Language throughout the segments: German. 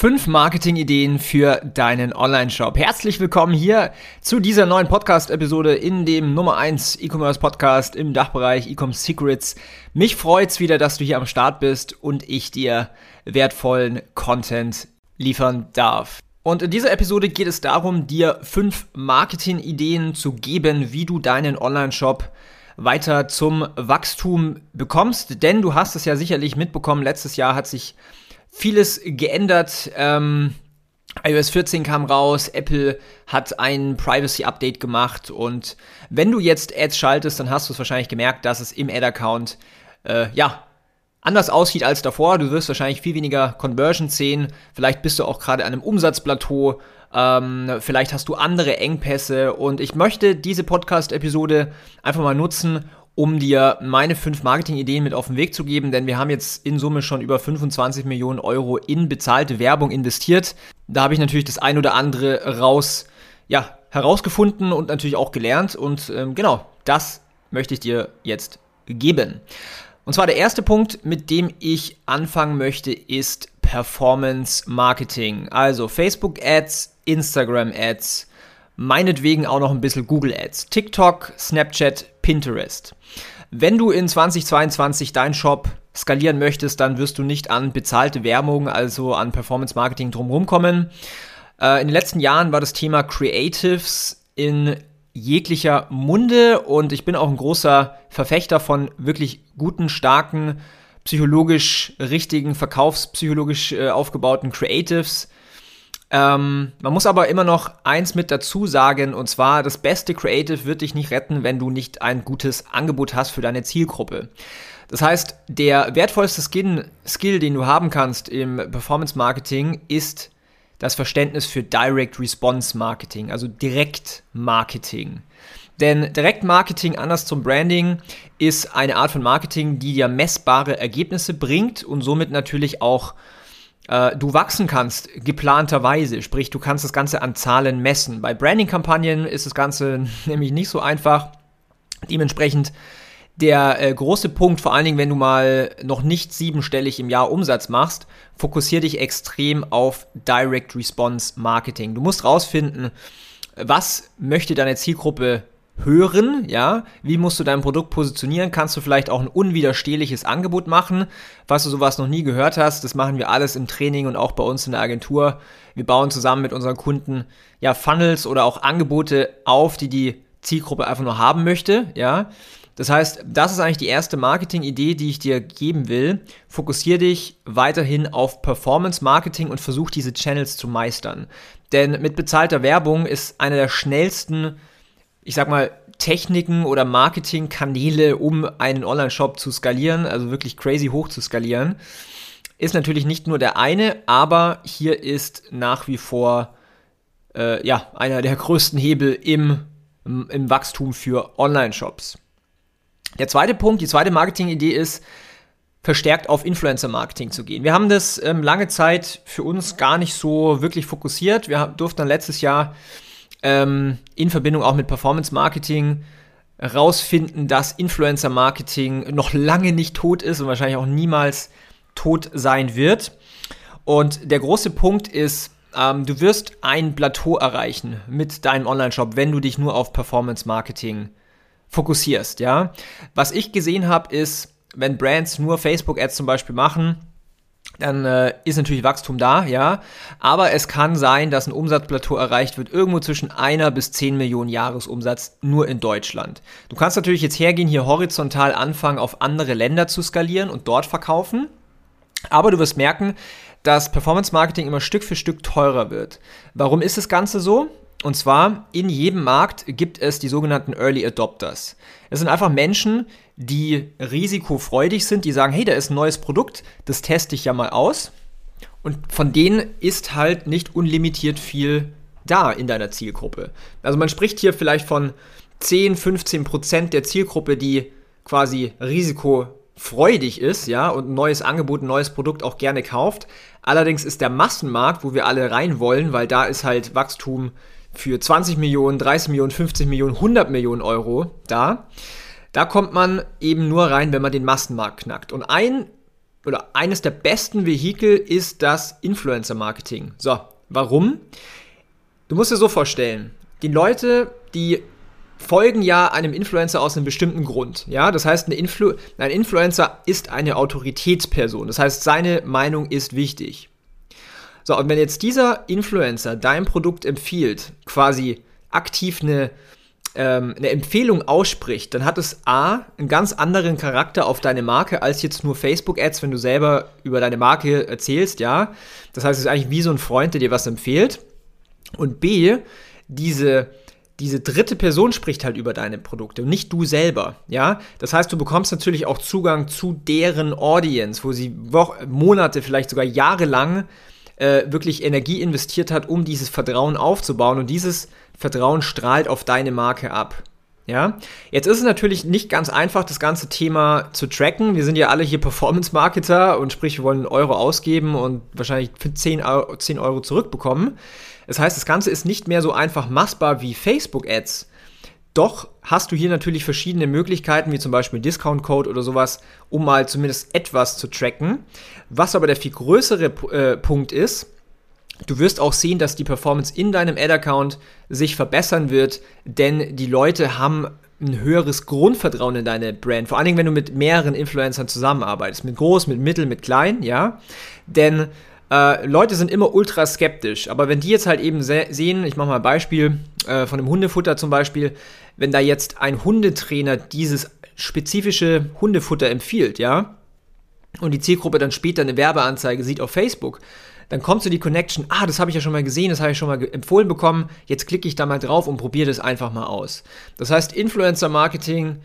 Fünf Marketing-Ideen für deinen Online-Shop. Herzlich willkommen hier zu dieser neuen Podcast-Episode in dem Nummer 1 E-Commerce-Podcast im Dachbereich E-Commerce Secrets. Mich freut's wieder, dass du hier am Start bist und ich dir wertvollen Content liefern darf. Und in dieser Episode geht es darum, dir fünf Marketing-Ideen zu geben, wie du deinen Online-Shop weiter zum Wachstum bekommst. Denn du hast es ja sicherlich mitbekommen, letztes Jahr hat sich vieles geändert. Ähm, iOS 14 kam raus, Apple hat ein Privacy-Update gemacht und wenn du jetzt Ads schaltest, dann hast du es wahrscheinlich gemerkt, dass es im Ad-Account äh, ja anders aussieht als davor. Du wirst wahrscheinlich viel weniger Conversions sehen. Vielleicht bist du auch gerade an einem Umsatzplateau. Ähm, vielleicht hast du andere Engpässe und ich möchte diese Podcast-Episode einfach mal nutzen, um dir meine fünf Marketing-Ideen mit auf den Weg zu geben, denn wir haben jetzt in Summe schon über 25 Millionen Euro in bezahlte Werbung investiert. Da habe ich natürlich das ein oder andere raus, ja, herausgefunden und natürlich auch gelernt und ähm, genau, das möchte ich dir jetzt geben. Und zwar der erste Punkt, mit dem ich anfangen möchte, ist Performance Marketing. Also Facebook Ads, Instagram Ads, meinetwegen auch noch ein bisschen Google Ads, TikTok, Snapchat, Pinterest. Wenn du in 2022 deinen Shop skalieren möchtest, dann wirst du nicht an bezahlte Werbung, also an Performance Marketing drumherum kommen. Äh, in den letzten Jahren war das Thema Creatives in jeglicher Munde und ich bin auch ein großer Verfechter von wirklich guten, starken, psychologisch richtigen, verkaufspsychologisch äh, aufgebauten Creatives. Ähm, man muss aber immer noch eins mit dazu sagen, und zwar, das beste Creative wird dich nicht retten, wenn du nicht ein gutes Angebot hast für deine Zielgruppe. Das heißt, der wertvollste Skill, Skill den du haben kannst im Performance Marketing, ist das Verständnis für Direct Response Marketing, also Direktmarketing. Denn Direktmarketing, anders zum Branding, ist eine Art von Marketing, die dir messbare Ergebnisse bringt und somit natürlich auch äh, du wachsen kannst, geplanterweise. Sprich, du kannst das Ganze an Zahlen messen. Bei Branding-Kampagnen ist das Ganze nämlich nicht so einfach. Dementsprechend der äh, große Punkt, vor allen Dingen, wenn du mal noch nicht siebenstellig im Jahr Umsatz machst, fokussiere dich extrem auf Direct Response Marketing. Du musst rausfinden, was möchte deine Zielgruppe hören, ja, wie musst du dein Produkt positionieren, kannst du vielleicht auch ein unwiderstehliches Angebot machen, falls du sowas noch nie gehört hast, das machen wir alles im Training und auch bei uns in der Agentur. Wir bauen zusammen mit unseren Kunden ja Funnels oder auch Angebote auf, die die Zielgruppe einfach nur haben möchte, ja. Das heißt, das ist eigentlich die erste Marketing-Idee, die ich dir geben will. Fokussiere dich weiterhin auf Performance Marketing und versuch diese Channels zu meistern. Denn mit bezahlter Werbung ist einer der schnellsten, ich sag mal, Techniken oder Marketingkanäle, um einen Online-Shop zu skalieren, also wirklich crazy hoch zu skalieren, ist natürlich nicht nur der eine, aber hier ist nach wie vor äh, ja, einer der größten Hebel im, im Wachstum für Online-Shops. Der zweite Punkt, die zweite Marketingidee ist, verstärkt auf Influencer-Marketing zu gehen. Wir haben das ähm, lange Zeit für uns gar nicht so wirklich fokussiert. Wir durften dann letztes Jahr ähm, in Verbindung auch mit Performance-Marketing herausfinden, dass Influencer-Marketing noch lange nicht tot ist und wahrscheinlich auch niemals tot sein wird. Und der große Punkt ist, ähm, du wirst ein Plateau erreichen mit deinem Online-Shop, wenn du dich nur auf Performance-Marketing fokussierst, ja. Was ich gesehen habe, ist, wenn Brands nur Facebook-Ads zum Beispiel machen, dann äh, ist natürlich Wachstum da, ja. Aber es kann sein, dass ein Umsatzplateau erreicht wird, irgendwo zwischen einer bis zehn Millionen Jahresumsatz nur in Deutschland. Du kannst natürlich jetzt hergehen, hier horizontal anfangen, auf andere Länder zu skalieren und dort verkaufen. Aber du wirst merken, dass Performance Marketing immer Stück für Stück teurer wird. Warum ist das Ganze so? Und zwar, in jedem Markt gibt es die sogenannten Early Adopters. Es sind einfach Menschen, die risikofreudig sind, die sagen, hey, da ist ein neues Produkt, das teste ich ja mal aus. Und von denen ist halt nicht unlimitiert viel da in deiner Zielgruppe. Also man spricht hier vielleicht von 10, 15 Prozent der Zielgruppe, die quasi risikofreudig ist, ja, und ein neues Angebot, ein neues Produkt auch gerne kauft. Allerdings ist der Massenmarkt, wo wir alle rein wollen, weil da ist halt Wachstum für 20 Millionen, 30 Millionen, 50 Millionen, 100 Millionen Euro da. Da kommt man eben nur rein, wenn man den Massenmarkt knackt. Und ein oder eines der besten Vehikel ist das Influencer-Marketing. So, warum? Du musst dir so vorstellen, die Leute, die folgen ja einem Influencer aus einem bestimmten Grund. Ja, das heißt, Influ ein Influencer ist eine Autoritätsperson. Das heißt, seine Meinung ist wichtig. So, und wenn jetzt dieser Influencer dein Produkt empfiehlt, quasi aktiv eine ähm, eine Empfehlung ausspricht, dann hat es A, einen ganz anderen Charakter auf deine Marke als jetzt nur Facebook-Ads, wenn du selber über deine Marke erzählst, ja. Das heißt, es ist eigentlich wie so ein Freund, der dir was empfiehlt. Und B, diese, diese dritte Person spricht halt über deine Produkte und nicht du selber, ja. Das heißt, du bekommst natürlich auch Zugang zu deren Audience, wo sie Wochen, Monate, vielleicht sogar Jahre lang äh, wirklich Energie investiert hat, um dieses Vertrauen aufzubauen. Und dieses Vertrauen strahlt auf deine Marke ab. Ja, jetzt ist es natürlich nicht ganz einfach, das ganze Thema zu tracken. Wir sind ja alle hier Performance-Marketer und sprich, wir wollen einen Euro ausgeben und wahrscheinlich für 10 Euro, 10 Euro zurückbekommen. Das heißt, das Ganze ist nicht mehr so einfach massbar wie Facebook-Ads. Doch hast du hier natürlich verschiedene Möglichkeiten, wie zum Beispiel Discount-Code oder sowas, um mal zumindest etwas zu tracken. Was aber der viel größere äh, Punkt ist, Du wirst auch sehen, dass die Performance in deinem Ad-Account sich verbessern wird, denn die Leute haben ein höheres Grundvertrauen in deine Brand. Vor allen Dingen, wenn du mit mehreren Influencern zusammenarbeitest. Mit groß, mit mittel, mit klein, ja. Denn äh, Leute sind immer ultra skeptisch. Aber wenn die jetzt halt eben se sehen, ich mache mal ein Beispiel äh, von einem Hundefutter zum Beispiel, wenn da jetzt ein Hundetrainer dieses spezifische Hundefutter empfiehlt, ja, und die Zielgruppe dann später eine Werbeanzeige sieht auf Facebook, dann kommt so die Connection, ah, das habe ich ja schon mal gesehen, das habe ich schon mal empfohlen bekommen, jetzt klicke ich da mal drauf und probiere das einfach mal aus. Das heißt, Influencer-Marketing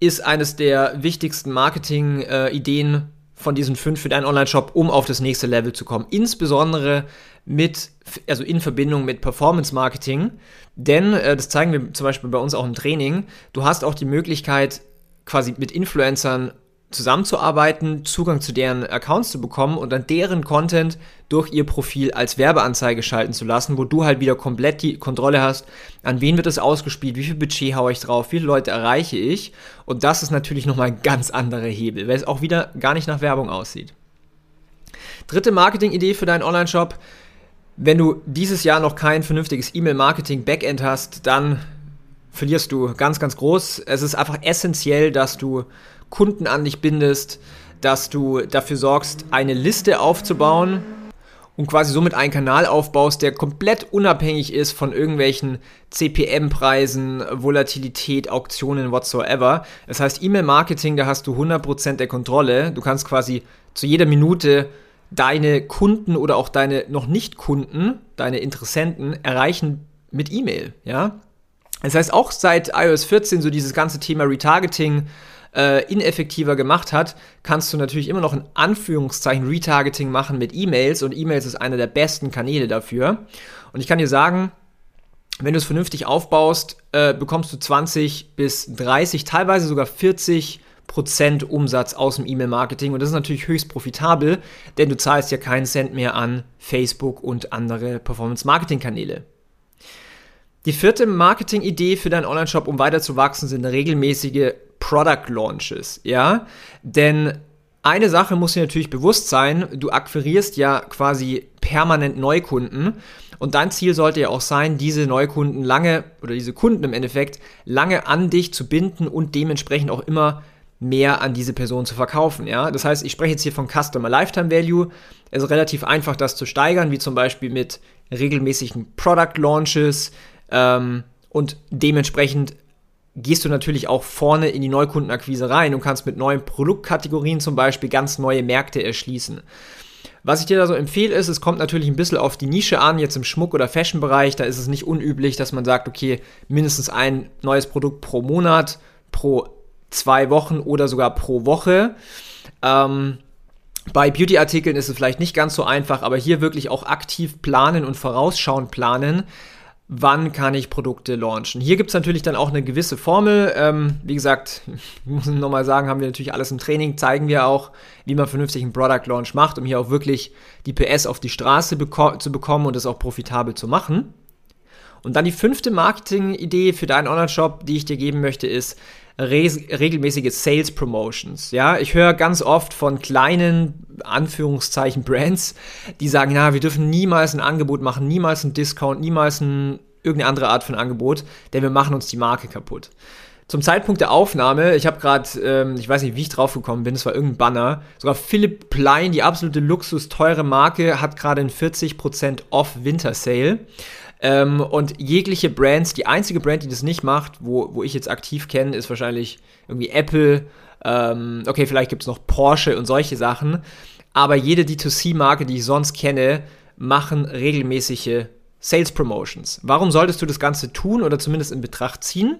ist eines der wichtigsten Marketing-Ideen von diesen fünf für deinen Online-Shop, um auf das nächste Level zu kommen. Insbesondere mit, also in Verbindung mit Performance-Marketing. Denn, äh, das zeigen wir zum Beispiel bei uns auch im Training, du hast auch die Möglichkeit, quasi mit Influencern zusammenzuarbeiten, Zugang zu deren Accounts zu bekommen und dann deren Content durch ihr Profil als Werbeanzeige schalten zu lassen, wo du halt wieder komplett die Kontrolle hast, an wen wird es ausgespielt, wie viel Budget haue ich drauf, wie viele Leute erreiche ich und das ist natürlich nochmal ein ganz anderer Hebel, weil es auch wieder gar nicht nach Werbung aussieht. Dritte Marketing-Idee für deinen Online-Shop. Wenn du dieses Jahr noch kein vernünftiges E-Mail-Marketing-Backend hast, dann verlierst du ganz, ganz groß. Es ist einfach essentiell, dass du Kunden an dich bindest, dass du dafür sorgst, eine Liste aufzubauen und quasi somit einen Kanal aufbaust, der komplett unabhängig ist von irgendwelchen CPM-Preisen, Volatilität, Auktionen, whatsoever. Das heißt, E-Mail-Marketing, da hast du 100% der Kontrolle. Du kannst quasi zu jeder Minute deine Kunden oder auch deine noch nicht Kunden, deine Interessenten erreichen mit E-Mail, ja? Das heißt, auch seit iOS 14 so dieses ganze Thema Retargeting äh, ineffektiver gemacht hat, kannst du natürlich immer noch in Anführungszeichen Retargeting machen mit E-Mails und E-Mails ist einer der besten Kanäle dafür. Und ich kann dir sagen, wenn du es vernünftig aufbaust, äh, bekommst du 20 bis 30, teilweise sogar 40 Prozent Umsatz aus dem E-Mail-Marketing und das ist natürlich höchst profitabel, denn du zahlst ja keinen Cent mehr an Facebook und andere Performance-Marketing-Kanäle. Die vierte Marketing-Idee für deinen Online-Shop, um weiter zu wachsen, sind regelmäßige Product Launches, ja? Denn eine Sache muss dir natürlich bewusst sein, du akquirierst ja quasi permanent Neukunden und dein Ziel sollte ja auch sein, diese Neukunden lange oder diese Kunden im Endeffekt lange an dich zu binden und dementsprechend auch immer mehr an diese Person zu verkaufen. Ja? Das heißt, ich spreche jetzt hier von Customer Lifetime Value. Es ist relativ einfach, das zu steigern, wie zum Beispiel mit regelmäßigen Product Launches, ähm, und dementsprechend gehst du natürlich auch vorne in die Neukundenakquise rein und kannst mit neuen Produktkategorien zum Beispiel ganz neue Märkte erschließen. Was ich dir da so empfehle, ist, es kommt natürlich ein bisschen auf die Nische an, jetzt im Schmuck- oder Fashion-Bereich, da ist es nicht unüblich, dass man sagt, okay, mindestens ein neues Produkt pro Monat, pro zwei Wochen oder sogar pro Woche. Ähm, bei Beauty-Artikeln ist es vielleicht nicht ganz so einfach, aber hier wirklich auch aktiv planen und vorausschauend planen, wann kann ich Produkte launchen. Hier gibt es natürlich dann auch eine gewisse Formel. Ähm, wie gesagt, ich muss nochmal sagen, haben wir natürlich alles im Training, zeigen wir auch, wie man vernünftig einen Product Launch macht, um hier auch wirklich die PS auf die Straße beko zu bekommen und es auch profitabel zu machen. Und dann die fünfte Marketing-Idee für deinen Online-Shop, die ich dir geben möchte, ist regelmäßige Sales Promotions. Ja, ich höre ganz oft von kleinen Anführungszeichen Brands, die sagen, na, wir dürfen niemals ein Angebot machen, niemals ein Discount, niemals ein, irgendeine andere Art von Angebot, denn wir machen uns die Marke kaputt. Zum Zeitpunkt der Aufnahme, ich habe gerade, ähm, ich weiß nicht, wie ich drauf gekommen bin, es war irgendein Banner, sogar Philipp Plein, die absolute Luxus teure Marke, hat gerade ein 40% Off Winter Sale. Ähm, und jegliche Brands, die einzige Brand, die das nicht macht, wo, wo ich jetzt aktiv kenne, ist wahrscheinlich irgendwie Apple. Ähm, okay, vielleicht gibt es noch Porsche und solche Sachen. Aber jede D2C-Marke, die ich sonst kenne, machen regelmäßige Sales Promotions. Warum solltest du das Ganze tun oder zumindest in Betracht ziehen?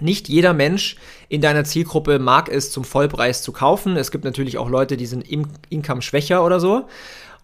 Nicht jeder Mensch in deiner Zielgruppe mag es zum Vollpreis zu kaufen. Es gibt natürlich auch Leute, die sind income schwächer oder so.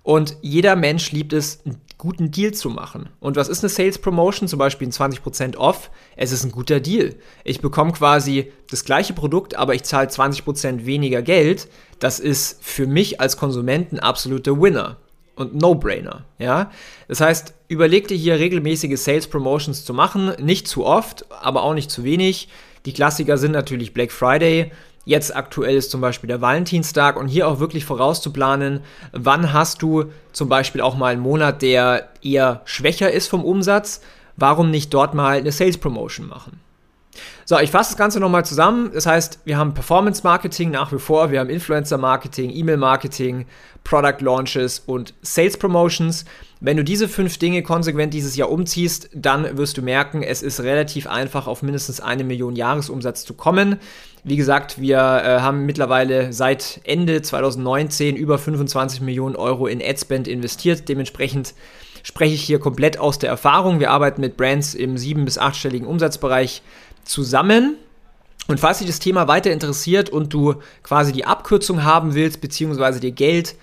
Und jeder Mensch liebt es, einen guten Deal zu machen. Und was ist eine Sales Promotion? Zum Beispiel ein 20% off. Es ist ein guter Deal. Ich bekomme quasi das gleiche Produkt, aber ich zahle 20% weniger Geld. Das ist für mich als Konsument ein absoluter Winner und No-Brainer. Ja? Das heißt, überleg dir hier regelmäßige Sales Promotions zu machen. Nicht zu oft, aber auch nicht zu wenig. Die Klassiker sind natürlich Black Friday. Jetzt aktuell ist zum Beispiel der Valentinstag und hier auch wirklich vorauszuplanen, wann hast du zum Beispiel auch mal einen Monat, der eher schwächer ist vom Umsatz. Warum nicht dort mal eine Sales Promotion machen? So, ich fasse das Ganze nochmal zusammen. Das heißt, wir haben Performance Marketing nach wie vor, wir haben Influencer Marketing, E-Mail Marketing, Product Launches und Sales Promotions. Wenn du diese fünf Dinge konsequent dieses Jahr umziehst, dann wirst du merken, es ist relativ einfach, auf mindestens eine Million Jahresumsatz zu kommen. Wie gesagt, wir äh, haben mittlerweile seit Ende 2019 über 25 Millionen Euro in Adspend investiert. Dementsprechend spreche ich hier komplett aus der Erfahrung. Wir arbeiten mit Brands im sieben- bis achtstelligen Umsatzbereich zusammen. Und falls dich das Thema weiter interessiert und du quasi die Abkürzung haben willst, beziehungsweise dir Geld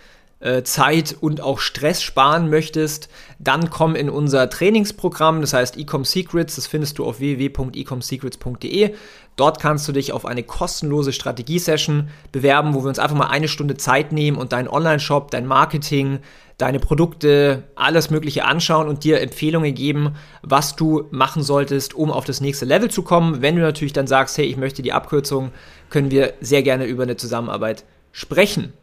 äh, Zeit und auch Stress sparen möchtest, dann komm in unser Trainingsprogramm, das heißt Ecom Secrets, das findest du auf www.ecomsecrets.de. Dort kannst du dich auf eine kostenlose Strategie-Session bewerben, wo wir uns einfach mal eine Stunde Zeit nehmen und deinen Online-Shop, dein Marketing, deine Produkte, alles Mögliche anschauen und dir Empfehlungen geben, was du machen solltest, um auf das nächste Level zu kommen. Wenn du natürlich dann sagst, hey, ich möchte die Abkürzung, können wir sehr gerne über eine Zusammenarbeit sprechen.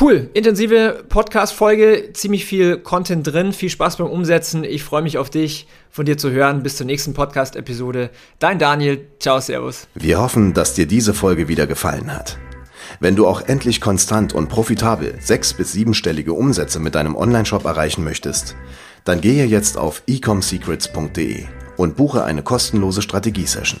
Cool, intensive Podcast-Folge, ziemlich viel Content drin, viel Spaß beim Umsetzen. Ich freue mich auf dich, von dir zu hören. Bis zur nächsten Podcast-Episode. Dein Daniel, ciao, servus. Wir hoffen, dass dir diese Folge wieder gefallen hat. Wenn du auch endlich konstant und profitabel sechs- bis siebenstellige Umsätze mit deinem Onlineshop erreichen möchtest, dann gehe jetzt auf ecomsecrets.de und buche eine kostenlose Strategiesession.